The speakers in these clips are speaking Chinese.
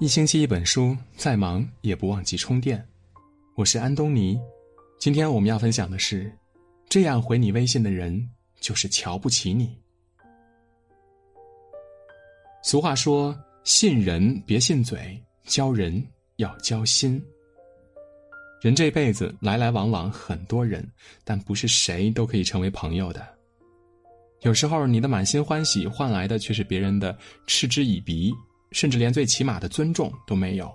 一星期一本书，再忙也不忘记充电。我是安东尼，今天我们要分享的是：这样回你微信的人，就是瞧不起你。俗话说：“信人别信嘴，交人要交心。”人这辈子来来往往很多人，但不是谁都可以成为朋友的。有时候，你的满心欢喜换来的却是别人的嗤之以鼻。甚至连最起码的尊重都没有。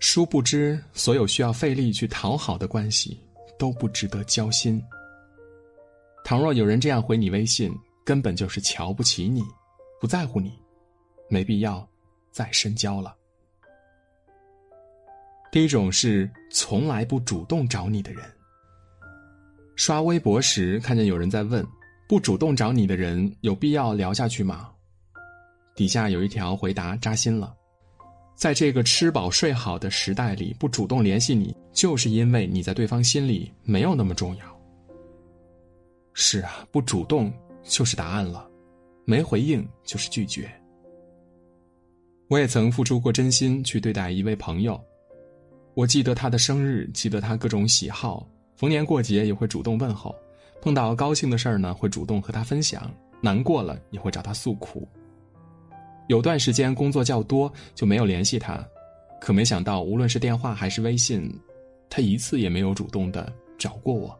殊不知，所有需要费力去讨好的关系，都不值得交心。倘若有人这样回你微信，根本就是瞧不起你，不在乎你，没必要再深交了。第一种是从来不主动找你的人。刷微博时看见有人在问：不主动找你的人，有必要聊下去吗？底下有一条回答扎心了，在这个吃饱睡好的时代里，不主动联系你，就是因为你在对方心里没有那么重要。是啊，不主动就是答案了，没回应就是拒绝。我也曾付出过真心去对待一位朋友，我记得他的生日，记得他各种喜好，逢年过节也会主动问候，碰到高兴的事儿呢，会主动和他分享，难过了也会找他诉苦。有段时间工作较多，就没有联系他，可没想到，无论是电话还是微信，他一次也没有主动的找过我。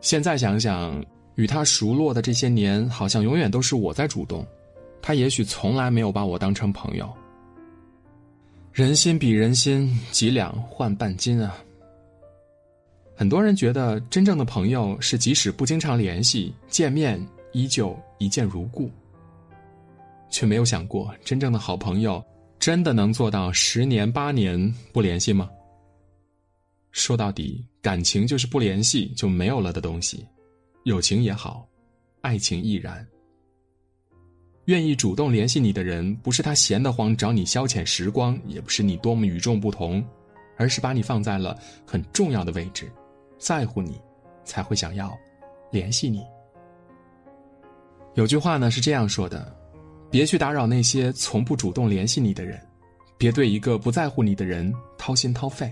现在想想，与他熟络的这些年，好像永远都是我在主动，他也许从来没有把我当成朋友。人心比人心，几两换半斤啊！很多人觉得，真正的朋友是即使不经常联系，见面依旧一见如故。却没有想过，真正的好朋友真的能做到十年八年不联系吗？说到底，感情就是不联系就没有了的东西，友情也好，爱情亦然。愿意主动联系你的人，不是他闲得慌找你消遣时光，也不是你多么与众不同，而是把你放在了很重要的位置，在乎你，才会想要联系你。有句话呢是这样说的。别去打扰那些从不主动联系你的人，别对一个不在乎你的人掏心掏肺。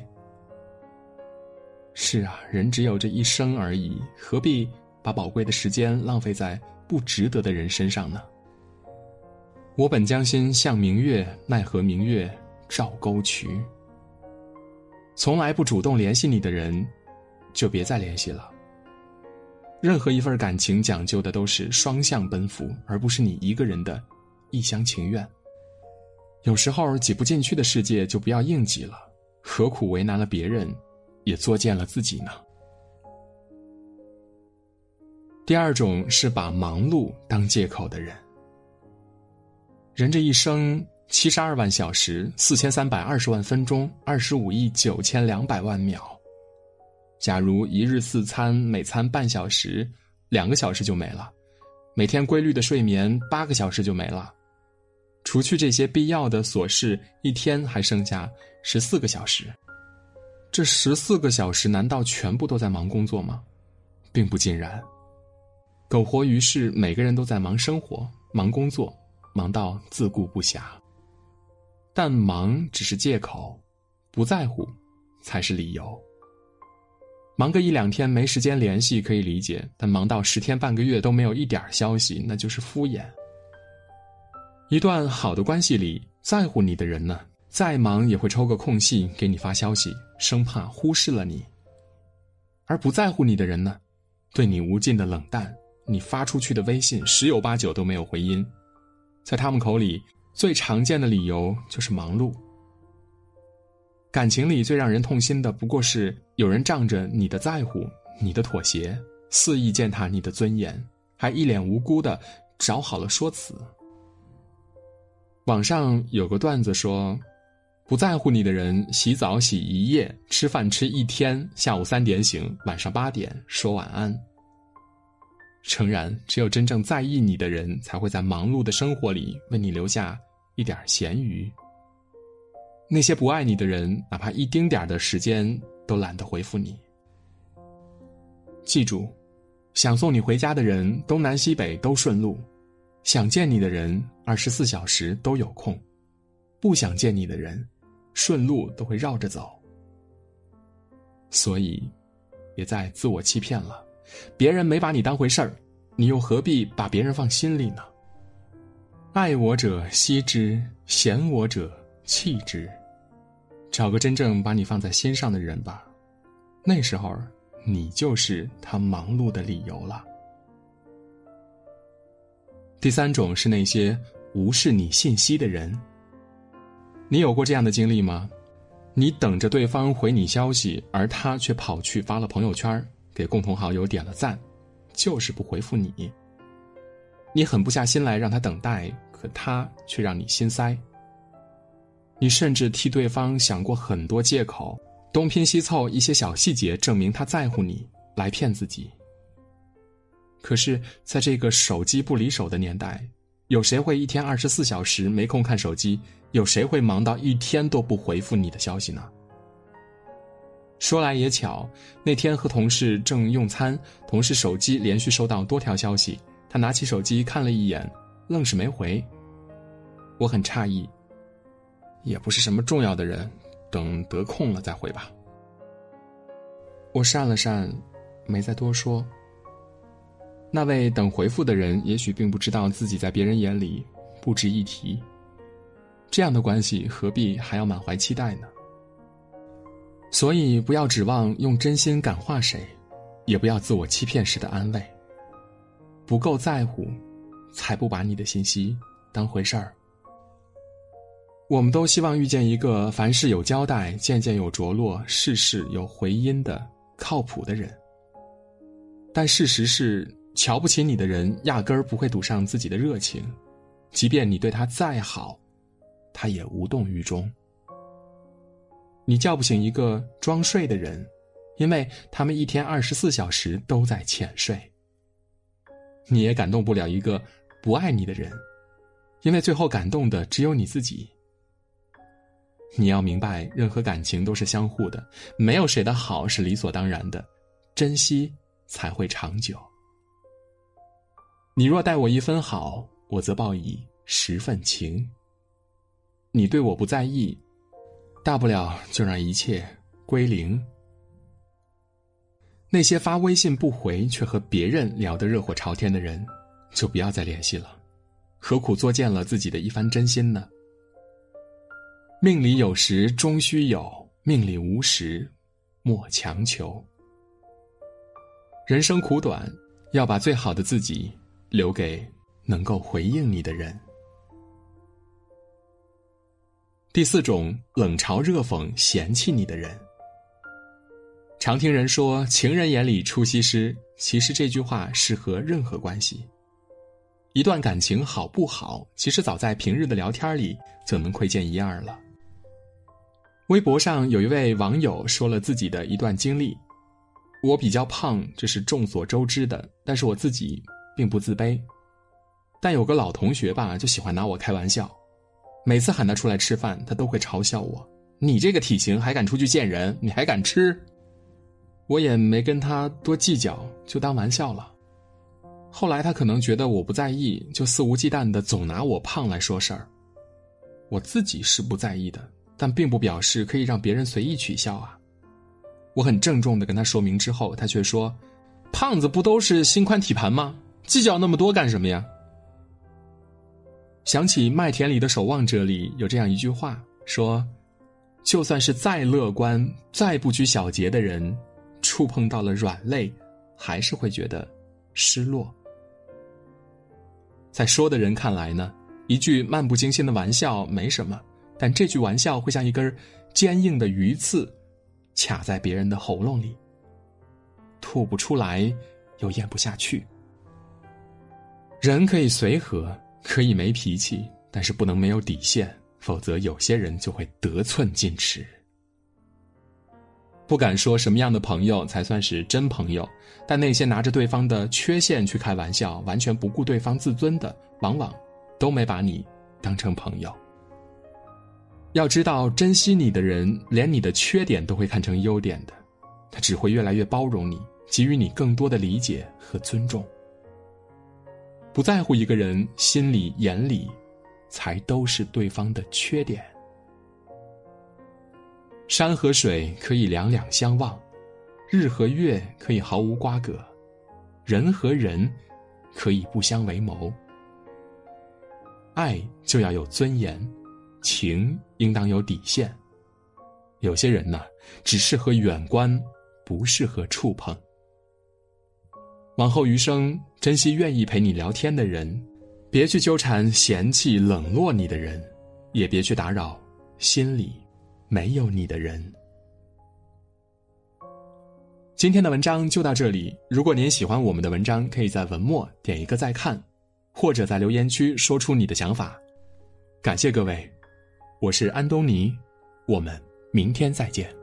是啊，人只有这一生而已，何必把宝贵的时间浪费在不值得的人身上呢？我本将心向明月，奈何明月照沟渠。从来不主动联系你的人，就别再联系了。任何一份感情讲究的都是双向奔赴，而不是你一个人的。一厢情愿，有时候挤不进去的世界就不要硬挤了，何苦为难了别人，也作践了自己呢？第二种是把忙碌当借口的人。人这一生七十二万小时，四千三百二十万分钟，二十五亿九千两百万秒。假如一日四餐，每餐半小时，两个小时就没了；每天规律的睡眠八个小时就没了。除去这些必要的琐事，一天还剩下十四个小时。这十四个小时难道全部都在忙工作吗？并不尽然。苟活于世，每个人都在忙生活、忙工作，忙到自顾不暇。但忙只是借口，不在乎才是理由。忙个一两天没时间联系可以理解，但忙到十天半个月都没有一点消息，那就是敷衍。一段好的关系里，在乎你的人呢，再忙也会抽个空隙给你发消息，生怕忽视了你；而不在乎你的人呢，对你无尽的冷淡，你发出去的微信十有八九都没有回音。在他们口里，最常见的理由就是忙碌。感情里最让人痛心的，不过是有人仗着你的在乎、你的妥协，肆意践踏你的尊严，还一脸无辜的找好了说辞。网上有个段子说：“不在乎你的人，洗澡洗一夜，吃饭吃一天，下午三点醒，晚上八点说晚安。”诚然，只有真正在意你的人，才会在忙碌的生活里为你留下一点闲余。那些不爱你的人，哪怕一丁点的时间都懒得回复你。记住，想送你回家的人，东南西北都顺路。想见你的人，二十四小时都有空；不想见你的人，顺路都会绕着走。所以，别再自我欺骗了。别人没把你当回事儿，你又何必把别人放心里呢？爱我者惜之，嫌我者弃之。找个真正把你放在心上的人吧，那时候你就是他忙碌的理由了。第三种是那些无视你信息的人。你有过这样的经历吗？你等着对方回你消息，而他却跑去发了朋友圈，给共同好友点了赞，就是不回复你。你狠不下心来让他等待，可他却让你心塞。你甚至替对方想过很多借口，东拼西凑一些小细节证明他在乎你，来骗自己。可是，在这个手机不离手的年代，有谁会一天二十四小时没空看手机？有谁会忙到一天都不回复你的消息呢？说来也巧，那天和同事正用餐，同事手机连续收到多条消息，他拿起手机看了一眼，愣是没回。我很诧异，也不是什么重要的人，等得空了再回吧。我讪了讪，没再多说。那位等回复的人也许并不知道自己在别人眼里不值一提。这样的关系何必还要满怀期待呢？所以不要指望用真心感化谁，也不要自我欺骗式的安慰。不够在乎，才不把你的信息当回事儿。我们都希望遇见一个凡事有交代、件件有着落、事事有回音的靠谱的人。但事实是，瞧不起你的人压根儿不会赌上自己的热情，即便你对他再好。他也无动于衷。你叫不醒一个装睡的人，因为他们一天二十四小时都在浅睡。你也感动不了一个不爱你的人，因为最后感动的只有你自己。你要明白，任何感情都是相互的，没有谁的好是理所当然的，珍惜才会长久。你若待我一分好，我则报以十份情。你对我不在意，大不了就让一切归零。那些发微信不回却和别人聊得热火朝天的人，就不要再联系了，何苦作践了自己的一番真心呢？命里有时终须有，命里无时莫强求。人生苦短，要把最好的自己留给能够回应你的人。第四种冷嘲热讽、嫌弃你的人。常听人说“情人眼里出西施”，其实这句话适合任何关系。一段感情好不好，其实早在平日的聊天里就能窥见一二了。微博上有一位网友说了自己的一段经历：“我比较胖，这是众所周知的，但是我自己并不自卑。但有个老同学吧，就喜欢拿我开玩笑。”每次喊他出来吃饭，他都会嘲笑我：“你这个体型还敢出去见人？你还敢吃？”我也没跟他多计较，就当玩笑了。后来他可能觉得我不在意，就肆无忌惮的总拿我胖来说事儿。我自己是不在意的，但并不表示可以让别人随意取笑啊。我很郑重的跟他说明之后，他却说：“胖子不都是心宽体盘吗？计较那么多干什么呀？”想起《麦田里的守望者》里有这样一句话，说：“就算是再乐观、再不拘小节的人，触碰到了软肋，还是会觉得失落。”在说的人看来呢，一句漫不经心的玩笑没什么，但这句玩笑会像一根坚硬的鱼刺，卡在别人的喉咙里，吐不出来，又咽不下去。人可以随和。可以没脾气，但是不能没有底线，否则有些人就会得寸进尺。不敢说什么样的朋友才算是真朋友，但那些拿着对方的缺陷去开玩笑，完全不顾对方自尊的，往往都没把你当成朋友。要知道，珍惜你的人，连你的缺点都会看成优点的，他只会越来越包容你，给予你更多的理解和尊重。不在乎一个人心里眼里，才都是对方的缺点。山和水可以两两相望，日和月可以毫无瓜葛，人和人可以不相为谋。爱就要有尊严，情应当有底线。有些人呢，只适合远观，不适合触碰。往后余生，珍惜愿意陪你聊天的人，别去纠缠嫌弃冷落你的人，也别去打扰心里没有你的人。今天的文章就到这里。如果您喜欢我们的文章，可以在文末点一个再看，或者在留言区说出你的想法。感谢各位，我是安东尼，我们明天再见。